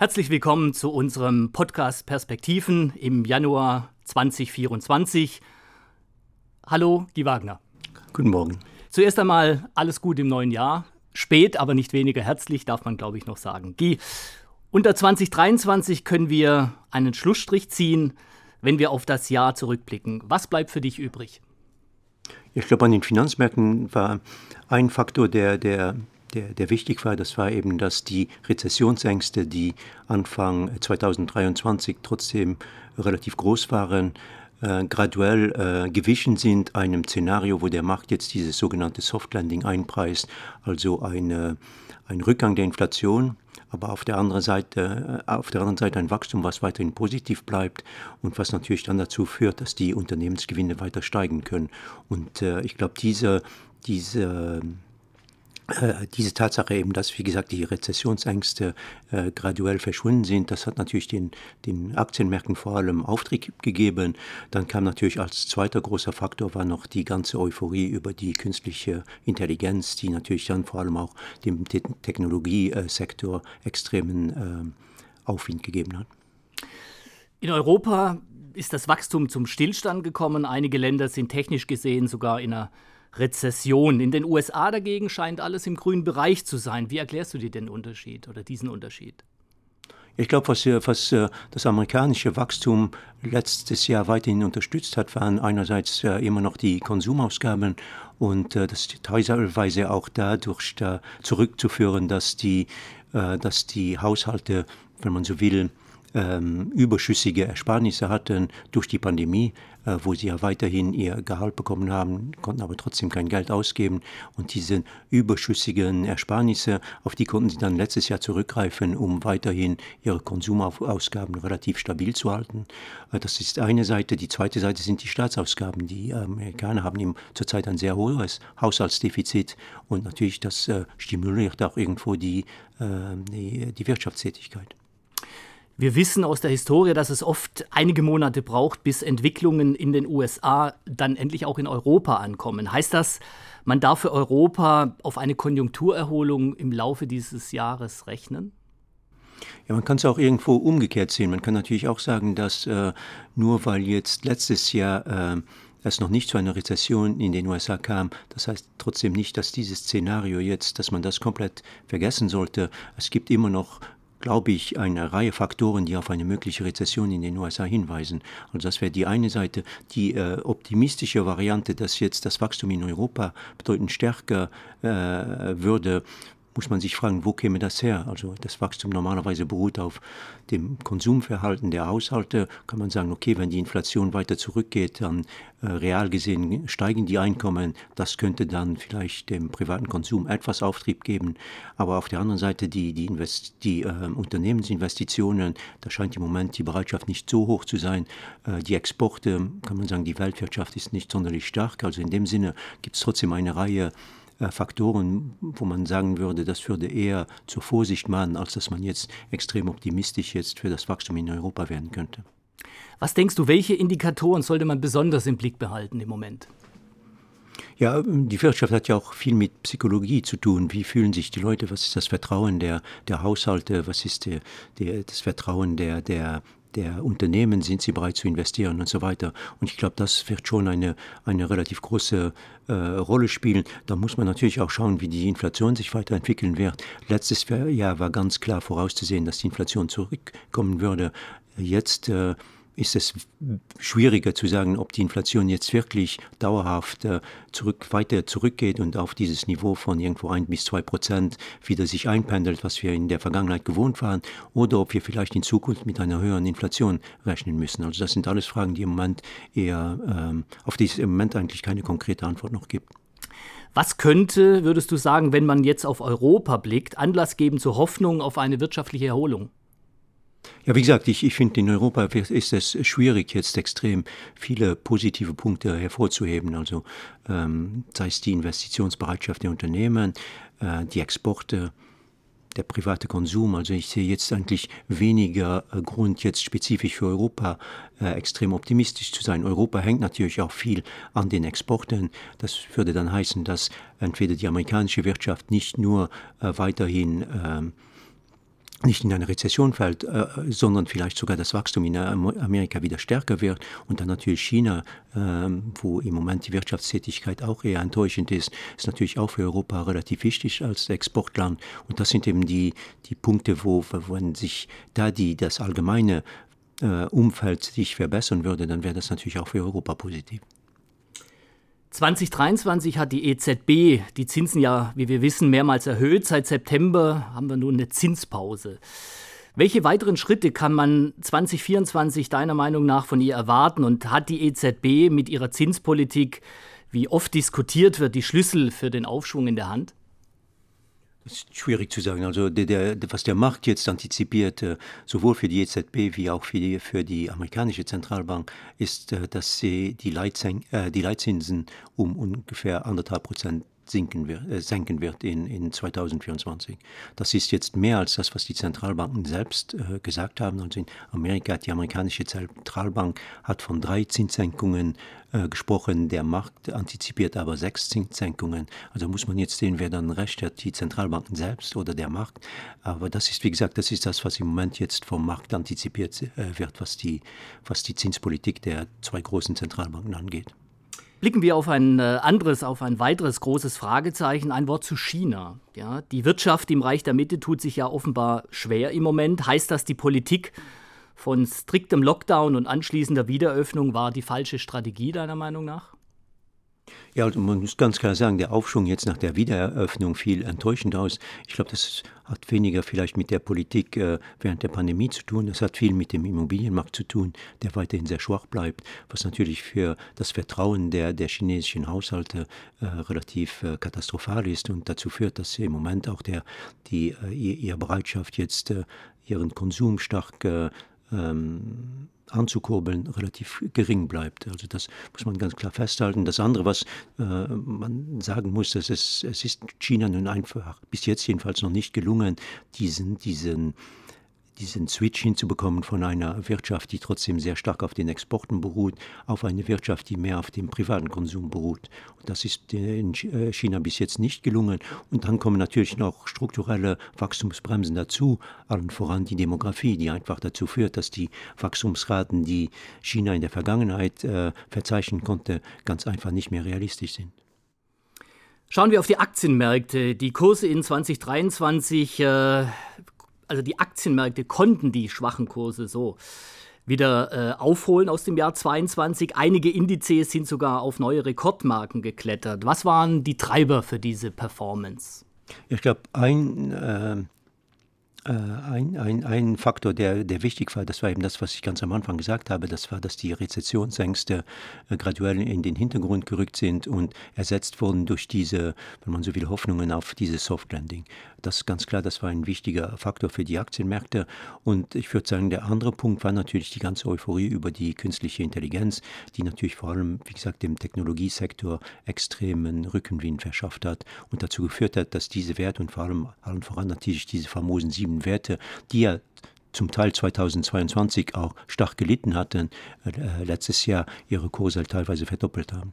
Herzlich willkommen zu unserem Podcast Perspektiven im Januar 2024. Hallo, Guy Wagner. Guten Morgen. Zuerst einmal alles Gute im neuen Jahr. Spät, aber nicht weniger herzlich, darf man, glaube ich, noch sagen. Guy, unter 2023 können wir einen Schlussstrich ziehen, wenn wir auf das Jahr zurückblicken. Was bleibt für dich übrig? Ich glaube, an den Finanzmärkten war ein Faktor, der, der der, der wichtig war, das war eben, dass die Rezessionsängste, die Anfang 2023 trotzdem relativ groß waren, äh, graduell äh, gewichen sind einem Szenario, wo der Markt jetzt dieses sogenannte Soft Landing einpreist, also eine, ein Rückgang der Inflation, aber auf der anderen Seite, äh, auf der anderen Seite ein Wachstum, was weiterhin positiv bleibt und was natürlich dann dazu führt, dass die Unternehmensgewinne weiter steigen können. Und äh, ich glaube, diese, diese äh, diese Tatsache eben, dass, wie gesagt, die Rezessionsängste äh, graduell verschwunden sind, das hat natürlich den, den Aktienmärkten vor allem Auftrieb gegeben. Dann kam natürlich als zweiter großer Faktor war noch die ganze Euphorie über die künstliche Intelligenz, die natürlich dann vor allem auch dem Te Technologiesektor extremen äh, Aufwind gegeben hat. In Europa ist das Wachstum zum Stillstand gekommen. Einige Länder sind technisch gesehen sogar in einer Rezession. In den USA dagegen scheint alles im grünen Bereich zu sein. Wie erklärst du dir den Unterschied oder diesen Unterschied? Ich glaube, was, was, äh, das amerikanische Wachstum letztes Jahr weiterhin unterstützt hat, waren einerseits äh, immer noch die Konsumausgaben und äh, das ist teilweise auch dadurch da zurückzuführen, dass die, dass die Haushalte, wenn man so will, ähm, überschüssige Ersparnisse hatten durch die Pandemie, äh, wo sie ja weiterhin ihr Gehalt bekommen haben, konnten aber trotzdem kein Geld ausgeben. Und diese überschüssigen Ersparnisse, auf die konnten sie dann letztes Jahr zurückgreifen, um weiterhin ihre Konsumausgaben relativ stabil zu halten. Äh, das ist eine Seite. Die zweite Seite sind die Staatsausgaben. Die Amerikaner haben eben zurzeit ein sehr hohes Haushaltsdefizit und natürlich das äh, stimuliert auch irgendwo die, die, die Wirtschaftstätigkeit. Wir wissen aus der Historie, dass es oft einige Monate braucht, bis Entwicklungen in den USA dann endlich auch in Europa ankommen. Heißt das, man darf für Europa auf eine Konjunkturerholung im Laufe dieses Jahres rechnen? Ja, man kann es auch irgendwo umgekehrt sehen. Man kann natürlich auch sagen, dass äh, nur weil jetzt letztes Jahr äh, es noch nicht zu einer Rezession in den USA kam. Das heißt trotzdem nicht, dass dieses Szenario jetzt, dass man das komplett vergessen sollte. Es gibt immer noch glaube ich, eine Reihe Faktoren, die auf eine mögliche Rezession in den USA hinweisen. Also das wäre die eine Seite. Die äh, optimistische Variante, dass jetzt das Wachstum in Europa bedeutend stärker äh, würde, muss man sich fragen, wo käme das her? Also das Wachstum normalerweise beruht auf dem Konsumverhalten der Haushalte. Kann man sagen, okay, wenn die Inflation weiter zurückgeht, dann äh, real gesehen steigen die Einkommen. Das könnte dann vielleicht dem privaten Konsum etwas Auftrieb geben. Aber auf der anderen Seite die, die, Invest die äh, Unternehmensinvestitionen, da scheint im Moment die Bereitschaft nicht so hoch zu sein. Äh, die Exporte, kann man sagen, die Weltwirtschaft ist nicht sonderlich stark. Also in dem Sinne gibt es trotzdem eine Reihe Faktoren, wo man sagen würde, das würde eher zur Vorsicht mahnen, als dass man jetzt extrem optimistisch jetzt für das Wachstum in Europa werden könnte. Was denkst du, welche Indikatoren sollte man besonders im Blick behalten im Moment? Ja, die Wirtschaft hat ja auch viel mit Psychologie zu tun. Wie fühlen sich die Leute? Was ist das Vertrauen der, der Haushalte? Was ist der, der, das Vertrauen der, der, der Unternehmen, sind sie bereit zu investieren und so weiter. Und ich glaube, das wird schon eine, eine relativ große äh, Rolle spielen. Da muss man natürlich auch schauen, wie die Inflation sich weiterentwickeln wird. Letztes Jahr war ganz klar vorauszusehen, dass die Inflation zurückkommen würde. Jetzt äh, ist es schwieriger zu sagen, ob die Inflation jetzt wirklich dauerhaft äh, zurück, weiter zurückgeht und auf dieses Niveau von irgendwo ein bis zwei Prozent wieder sich einpendelt, was wir in der Vergangenheit gewohnt waren, oder ob wir vielleicht in Zukunft mit einer höheren Inflation rechnen müssen. Also das sind alles Fragen, die im Moment eher, ähm, auf die es im Moment eigentlich keine konkrete Antwort noch gibt. Was könnte, würdest du sagen, wenn man jetzt auf Europa blickt, Anlass geben zur Hoffnung auf eine wirtschaftliche Erholung? Ja, wie gesagt, ich, ich finde, in Europa ist es schwierig, jetzt extrem viele positive Punkte hervorzuheben. Also ähm, sei es die Investitionsbereitschaft der Unternehmen, äh, die Exporte, der private Konsum. Also ich sehe jetzt eigentlich weniger äh, Grund, jetzt spezifisch für Europa äh, extrem optimistisch zu sein. Europa hängt natürlich auch viel an den Exporten. Das würde dann heißen, dass entweder die amerikanische Wirtschaft nicht nur äh, weiterhin ähm, nicht in eine Rezession fällt, äh, sondern vielleicht sogar das Wachstum in Amerika wieder stärker wird und dann natürlich China, äh, wo im Moment die Wirtschaftstätigkeit auch eher enttäuschend ist, ist natürlich auch für Europa relativ wichtig als Exportland und das sind eben die, die Punkte, wo, wenn sich da die, das allgemeine äh, Umfeld sich verbessern würde, dann wäre das natürlich auch für Europa positiv. 2023 hat die EZB die Zinsen ja, wie wir wissen, mehrmals erhöht. Seit September haben wir nun eine Zinspause. Welche weiteren Schritte kann man 2024 deiner Meinung nach von ihr erwarten? Und hat die EZB mit ihrer Zinspolitik, wie oft diskutiert wird, die Schlüssel für den Aufschwung in der Hand? Ist schwierig zu sagen. Also der, der, was der Markt jetzt antizipiert, äh, sowohl für die EZB wie auch für die, für die amerikanische Zentralbank, ist, äh, dass sie die, Leitzen, äh, die Leitzinsen um ungefähr anderthalb Prozent sinken wird, äh, senken wird in, in 2024. Das ist jetzt mehr als das, was die Zentralbanken selbst äh, gesagt haben. Also in Amerika die amerikanische Zentralbank hat von drei Zinssenkungen äh, gesprochen. Der Markt antizipiert aber sechs Zinssenkungen. Also muss man jetzt sehen, wer dann recht hat, die Zentralbanken selbst oder der Markt. Aber das ist, wie gesagt, das ist das, was im Moment jetzt vom Markt antizipiert äh, wird, was die, was die Zinspolitik der zwei großen Zentralbanken angeht. Blicken wir auf ein äh, anderes, auf ein weiteres großes Fragezeichen, ein Wort zu China. Ja, die Wirtschaft im Reich der Mitte tut sich ja offenbar schwer im Moment. Heißt das, die Politik von striktem Lockdown und anschließender Wiederöffnung war die falsche Strategie deiner Meinung nach? Ja, man muss ganz klar sagen, der Aufschwung jetzt nach der Wiedereröffnung fiel enttäuschend aus. Ich glaube, das hat weniger vielleicht mit der Politik äh, während der Pandemie zu tun. Das hat viel mit dem Immobilienmarkt zu tun, der weiterhin sehr schwach bleibt, was natürlich für das Vertrauen der, der chinesischen Haushalte äh, relativ äh, katastrophal ist und dazu führt, dass im Moment auch der, die, äh, ihre Bereitschaft jetzt äh, ihren Konsum stark äh, ähm, anzukurbeln, relativ gering bleibt. Also das muss man ganz klar festhalten. Das andere, was äh, man sagen muss, dass es, es ist China nun einfach bis jetzt jedenfalls noch nicht gelungen, diesen, diesen diesen Switch hinzubekommen von einer Wirtschaft, die trotzdem sehr stark auf den Exporten beruht, auf eine Wirtschaft, die mehr auf dem privaten Konsum beruht. Und das ist in äh, China bis jetzt nicht gelungen. Und dann kommen natürlich noch strukturelle Wachstumsbremsen dazu, allen voran die Demografie, die einfach dazu führt, dass die Wachstumsraten, die China in der Vergangenheit äh, verzeichnen konnte, ganz einfach nicht mehr realistisch sind. Schauen wir auf die Aktienmärkte. Die Kurse in 2023 äh, also die Aktienmärkte konnten die schwachen Kurse so wieder äh, aufholen aus dem Jahr 22. Einige Indizes sind sogar auf neue Rekordmarken geklettert. Was waren die Treiber für diese Performance? Ich glaube, ein äh, ein, ein, ein Faktor, der, der wichtig war, das war eben das, was ich ganz am Anfang gesagt habe, das war, dass die Rezessionsängste äh, graduell in den Hintergrund gerückt sind und ersetzt wurden durch diese, wenn man so will, Hoffnungen auf dieses Soft Landing. Das ist ganz klar, das war ein wichtiger Faktor für die Aktienmärkte. Und ich würde sagen, der andere Punkt war natürlich die ganze Euphorie über die künstliche Intelligenz, die natürlich vor allem, wie gesagt, dem Technologiesektor extremen Rückenwind verschafft hat und dazu geführt hat, dass diese Werte und vor allem allen voran natürlich diese famosen sieben Werte, die ja zum Teil 2022 auch stark gelitten hatten, äh, letztes Jahr ihre Kurse teilweise verdoppelt haben.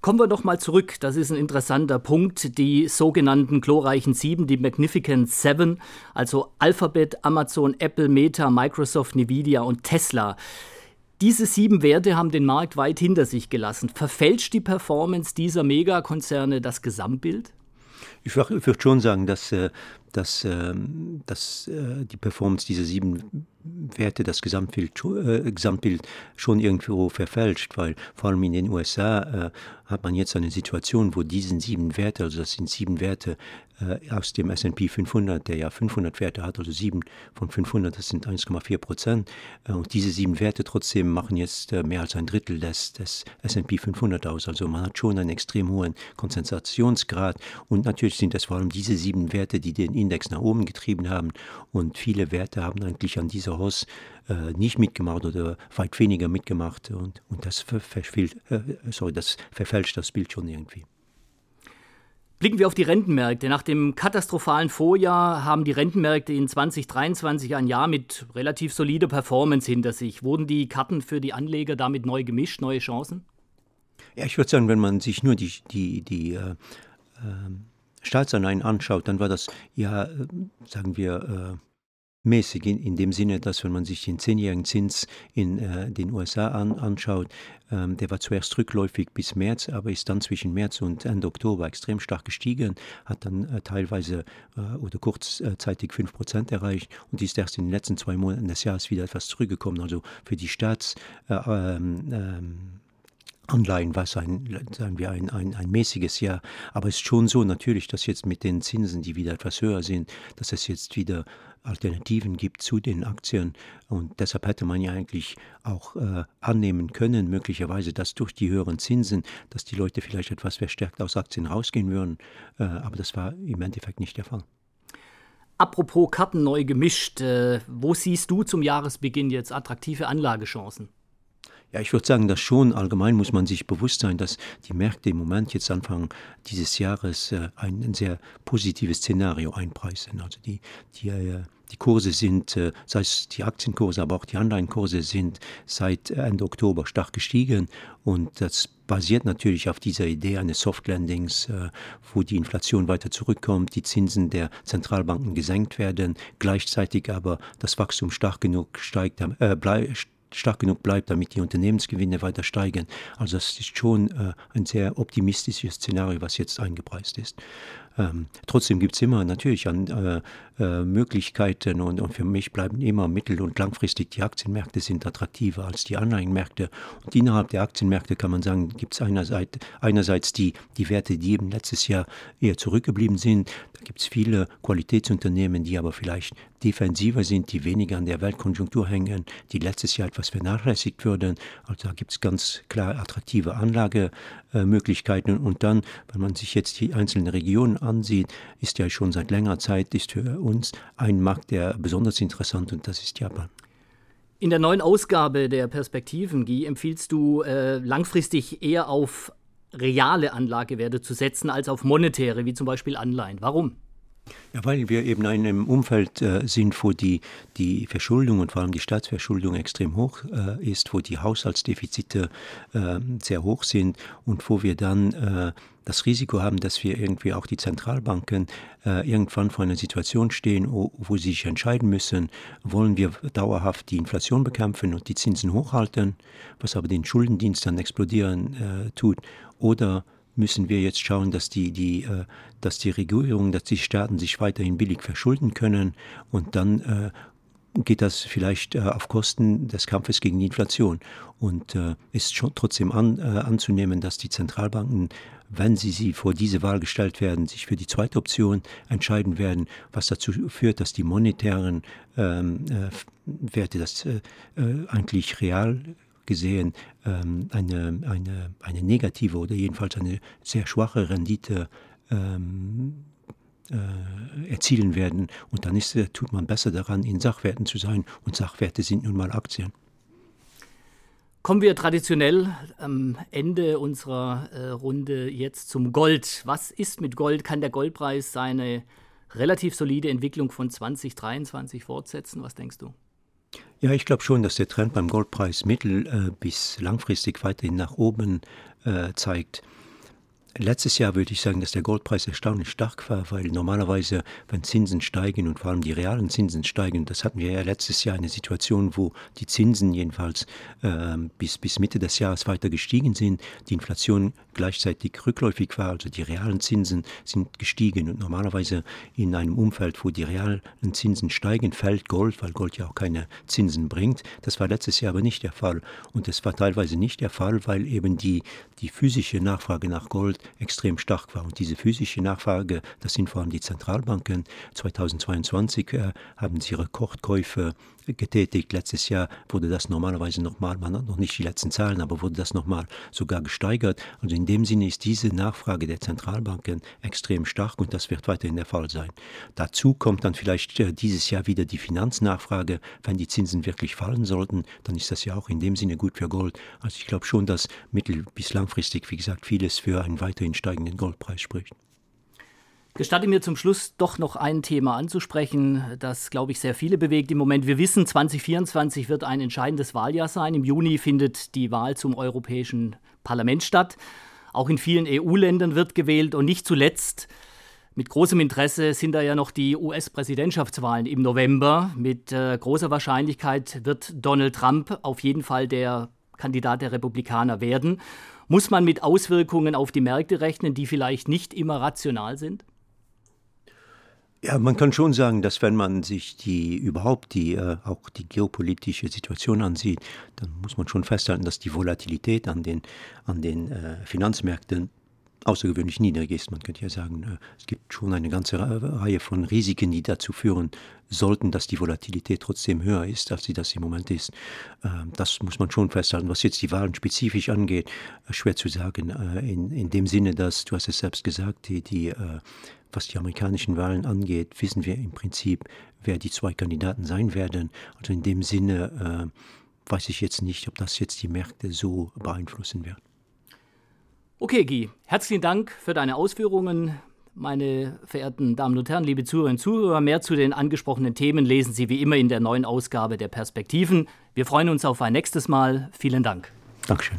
Kommen wir doch mal zurück, das ist ein interessanter Punkt, die sogenannten glorreichen Sieben, die Magnificent Seven, also Alphabet, Amazon, Apple, Meta, Microsoft, Nvidia und Tesla. Diese sieben Werte haben den Markt weit hinter sich gelassen. Verfälscht die Performance dieser Megakonzerne das Gesamtbild? Ich würde schon sagen, dass, äh, dass, ähm, dass äh, die Performance dieser sieben Werte das Gesamtbild, äh, Gesamtbild schon irgendwo verfälscht, weil vor allem in den USA hat man jetzt eine Situation, wo diesen sieben Werte, also das sind sieben Werte äh, aus dem S&P 500, der ja 500 Werte hat, also sieben von 500, das sind 1,4 Prozent. Äh, und diese sieben Werte trotzdem machen jetzt äh, mehr als ein Drittel des, des S&P 500 aus. Also man hat schon einen extrem hohen Konzentrationsgrad. Und natürlich sind es vor allem diese sieben Werte, die den Index nach oben getrieben haben. Und viele Werte haben eigentlich an dieser Hoss äh, nicht mitgemacht oder weit weniger mitgemacht. Und, und das, verfälscht, äh, sorry, das verfälscht das Bild schon irgendwie. Blicken wir auf die Rentenmärkte. Nach dem katastrophalen Vorjahr haben die Rentenmärkte in 2023 ein Jahr mit relativ solider Performance hinter sich. Wurden die Karten für die Anleger damit neu gemischt, neue Chancen? Ja, ich würde sagen, wenn man sich nur die, die, die äh, äh, Staatsanleihen anschaut, dann war das ja, äh, sagen wir, äh, mäßig in, in dem Sinne, dass wenn man sich den zehnjährigen Zins in äh, den USA an, anschaut, ähm, der war zuerst rückläufig bis März, aber ist dann zwischen März und Ende Oktober extrem stark gestiegen, hat dann äh, teilweise äh, oder kurzzeitig 5% erreicht und ist erst in den letzten zwei Monaten des Jahres wieder etwas zurückgekommen. Also für die Staats äh, ähm, ähm, Anleihen war ein, sagen wir, ein, ein, ein mäßiges Jahr. Aber es ist schon so natürlich, dass jetzt mit den Zinsen, die wieder etwas höher sind, dass es jetzt wieder Alternativen gibt zu den Aktien. Und deshalb hätte man ja eigentlich auch äh, annehmen können, möglicherweise, dass durch die höheren Zinsen, dass die Leute vielleicht etwas verstärkt aus Aktien rausgehen würden. Äh, aber das war im Endeffekt nicht der Fall. Apropos Karten neu gemischt, äh, wo siehst du zum Jahresbeginn jetzt attraktive Anlagechancen? Ja, ich würde sagen, dass schon allgemein muss man sich bewusst sein, dass die Märkte im Moment jetzt Anfang dieses Jahres äh, ein, ein, sehr positives Szenario einpreisen. Also die, die, äh, die Kurse sind, äh, sei es die Aktienkurse, aber auch die Anleihenkurse sind seit Ende Oktober stark gestiegen und das basiert natürlich auf dieser Idee eines Soft Landings, äh, wo die Inflation weiter zurückkommt, die Zinsen der Zentralbanken gesenkt werden, gleichzeitig aber das Wachstum stark genug steigt, äh, stark genug bleibt, damit die Unternehmensgewinne weiter steigen. Also das ist schon äh, ein sehr optimistisches Szenario, was jetzt eingepreist ist. Ähm, trotzdem gibt es immer natürlich an, äh, äh, Möglichkeiten und, und, für mich bleiben immer mittel- und langfristig die Aktienmärkte sind attraktiver als die Anleihenmärkte. Und innerhalb der Aktienmärkte kann man sagen, gibt es einerseits, einerseits die, die Werte, die eben letztes Jahr eher zurückgeblieben sind. Da gibt es viele Qualitätsunternehmen, die aber vielleicht defensiver sind, die weniger an der Weltkonjunktur hängen, die letztes Jahr etwas vernachlässigt wurden. Also da gibt es ganz klar attraktive Anlagemöglichkeiten. Und dann, wenn man sich jetzt die einzelnen Regionen ansieht, ist ja schon seit längerer Zeit ist für uns ein Markt, der besonders interessant und das ist Japan. In der neuen Ausgabe der Perspektiven, Guy, empfiehlst du äh, langfristig eher auf reale Anlagewerte zu setzen als auf monetäre, wie zum Beispiel Anleihen. Warum? Ja, weil wir eben in einem Umfeld äh, sind, wo die, die Verschuldung und vor allem die Staatsverschuldung extrem hoch äh, ist, wo die Haushaltsdefizite äh, sehr hoch sind und wo wir dann äh, das Risiko haben, dass wir irgendwie auch die Zentralbanken äh, irgendwann vor einer Situation stehen, wo, wo, sie sich entscheiden müssen, wollen wir dauerhaft die Inflation bekämpfen und die Zinsen hochhalten, was aber den Schuldendienst dann explodieren äh, tut, oder müssen wir jetzt schauen, dass die, die, äh, dass die Regierung, dass die Staaten sich weiterhin billig verschulden können und dann äh, geht das vielleicht äh, auf Kosten des Kampfes gegen die Inflation. Und ist schon trotzdem an, anzunehmen, dass die Zentralbanken, wenn sie, sie vor diese Wahl gestellt werden, sich für die zweite Option entscheiden werden, was dazu führt, dass die monetären ähm, äh, Werte das eigentlich real gesehen ähm, eine, eine, eine negative oder jedenfalls eine sehr schwache Rendite ähm, äh, erzielen werden. Und dann ist, äh, tut man besser daran, in Sachwerten zu sein. Und Sachwerte sind nun mal Aktien. Kommen wir traditionell am Ende unserer äh, Runde jetzt zum Gold. Was ist mit Gold? Kann der Goldpreis seine relativ solide Entwicklung von 2023 fortsetzen? Was denkst du? Ja, ich glaube schon, dass der Trend beim Goldpreis mittel- äh, bis langfristig weiterhin nach oben äh, zeigt. Letztes Jahr würde ich sagen, dass der Goldpreis erstaunlich stark war, weil normalerweise, wenn Zinsen steigen und vor allem die realen Zinsen steigen, das hatten wir ja letztes Jahr eine Situation, wo die Zinsen jedenfalls äh, bis, bis Mitte des Jahres weiter gestiegen sind, die Inflation gleichzeitig rückläufig war, also die realen Zinsen sind gestiegen und normalerweise in einem Umfeld, wo die realen Zinsen steigen, fällt Gold, weil Gold ja auch keine Zinsen bringt. Das war letztes Jahr aber nicht der Fall und es war teilweise nicht der Fall, weil eben die, die physische Nachfrage nach Gold extrem stark war. Und diese physische Nachfrage, das sind vor allem die Zentralbanken. 2022 äh, haben sie Rekordkäufe getätigt. Letztes Jahr wurde das normalerweise nochmal, man hat noch nicht die letzten Zahlen, aber wurde das nochmal sogar gesteigert. Also in dem Sinne ist diese Nachfrage der Zentralbanken extrem stark und das wird weiterhin der Fall sein. Dazu kommt dann vielleicht äh, dieses Jahr wieder die Finanznachfrage. Wenn die Zinsen wirklich fallen sollten, dann ist das ja auch in dem Sinne gut für Gold. Also ich glaube schon, dass mittel- bis langfristig, wie gesagt, vieles für einen weiterhin steigenden Goldpreis spricht. Gestatte mir zum Schluss doch noch ein Thema anzusprechen, das, glaube ich, sehr viele bewegt im Moment. Wir wissen, 2024 wird ein entscheidendes Wahljahr sein. Im Juni findet die Wahl zum Europäischen Parlament statt. Auch in vielen EU-Ländern wird gewählt und nicht zuletzt Mit großem Interesse sind da ja noch die US-Präsidentschaftswahlen im November. Mit äh, großer Wahrscheinlichkeit wird Donald Trump auf jeden Fall der Kandidat der Republikaner werden. Muss man mit Auswirkungen auf die Märkte rechnen, die vielleicht nicht immer rational sind? Ja, man kann schon sagen, dass wenn man sich die überhaupt die äh, auch die geopolitische Situation ansieht, dann muss man schon festhalten, dass die Volatilität an den an den äh, Finanzmärkten außergewöhnlich niedrig ist. Man könnte ja sagen, äh, es gibt schon eine ganze Reihe von Risiken, die dazu führen sollten, dass die Volatilität trotzdem höher ist, als sie das im Moment ist. Ähm, das muss man schon festhalten. Was jetzt die Wahlen spezifisch angeht, äh, schwer zu sagen. Äh, in, in dem Sinne, dass, du hast es selbst gesagt, die, die, was die amerikanischen Wahlen angeht, wissen wir im Prinzip, wer die zwei Kandidaten sein werden. Also in dem Sinne weiß ich jetzt nicht, ob das jetzt die Märkte so beeinflussen wird. Okay, Guy, herzlichen Dank für deine Ausführungen. Meine verehrten Damen und Herren, liebe Zuhörerinnen und Zuhörer, mehr zu den angesprochenen Themen lesen Sie wie immer in der neuen Ausgabe der Perspektiven. Wir freuen uns auf ein nächstes Mal. Vielen Dank. Dankeschön.